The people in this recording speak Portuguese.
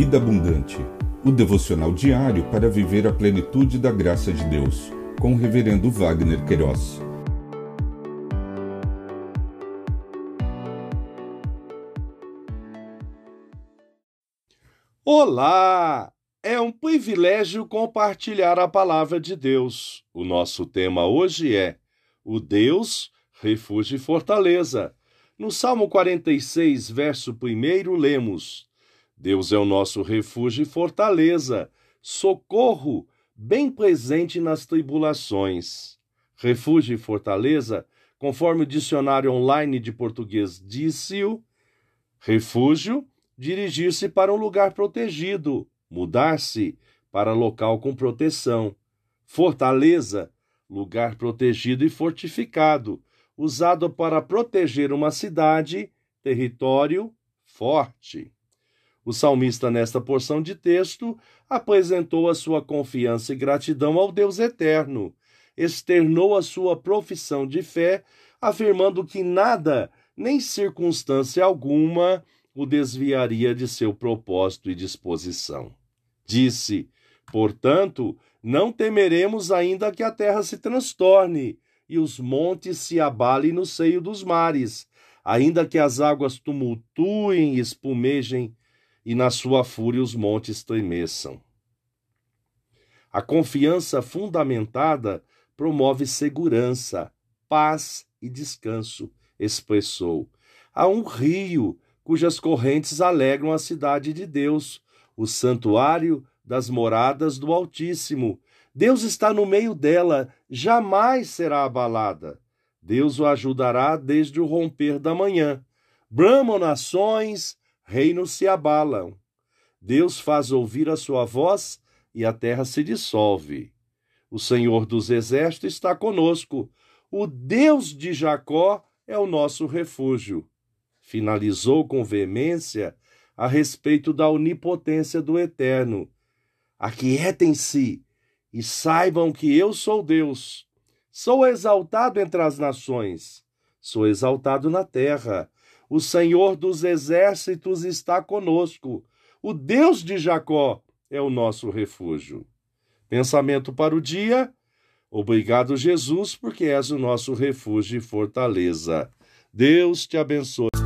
Vida Abundante, o devocional diário para viver a plenitude da graça de Deus, com o Reverendo Wagner Queiroz. Olá! É um privilégio compartilhar a palavra de Deus. O nosso tema hoje é o Deus, refúgio e fortaleza. No Salmo 46, verso 1, lemos: Deus é o nosso refúgio e fortaleza, socorro, bem presente nas tribulações. Refúgio e fortaleza, conforme o dicionário online de português disse-o, refúgio, dirigir-se para um lugar protegido, mudar-se para local com proteção. Fortaleza, lugar protegido e fortificado, usado para proteger uma cidade, território forte. O salmista, nesta porção de texto, apresentou a sua confiança e gratidão ao Deus eterno, externou a sua profissão de fé, afirmando que nada, nem circunstância alguma, o desviaria de seu propósito e disposição. Disse: Portanto, não temeremos ainda que a terra se transtorne e os montes se abalem no seio dos mares, ainda que as águas tumultuem e espumejem e na sua fúria os montes tremeçam. A confiança fundamentada promove segurança, paz e descanso, expressou. Há um rio cujas correntes alegram a cidade de Deus, o santuário das moradas do Altíssimo. Deus está no meio dela, jamais será abalada. Deus o ajudará desde o romper da manhã. Bramam nações, reinos se abalam. Deus faz ouvir a sua voz e a terra se dissolve. O Senhor dos Exércitos está conosco. O Deus de Jacó é o nosso refúgio. Finalizou com veemência a respeito da onipotência do Eterno. Aquietem-se e saibam que eu sou Deus. Sou exaltado entre as nações, sou exaltado na terra. O Senhor dos exércitos está conosco. O Deus de Jacó é o nosso refúgio. Pensamento para o dia. Obrigado, Jesus, porque és o nosso refúgio e fortaleza. Deus te abençoe.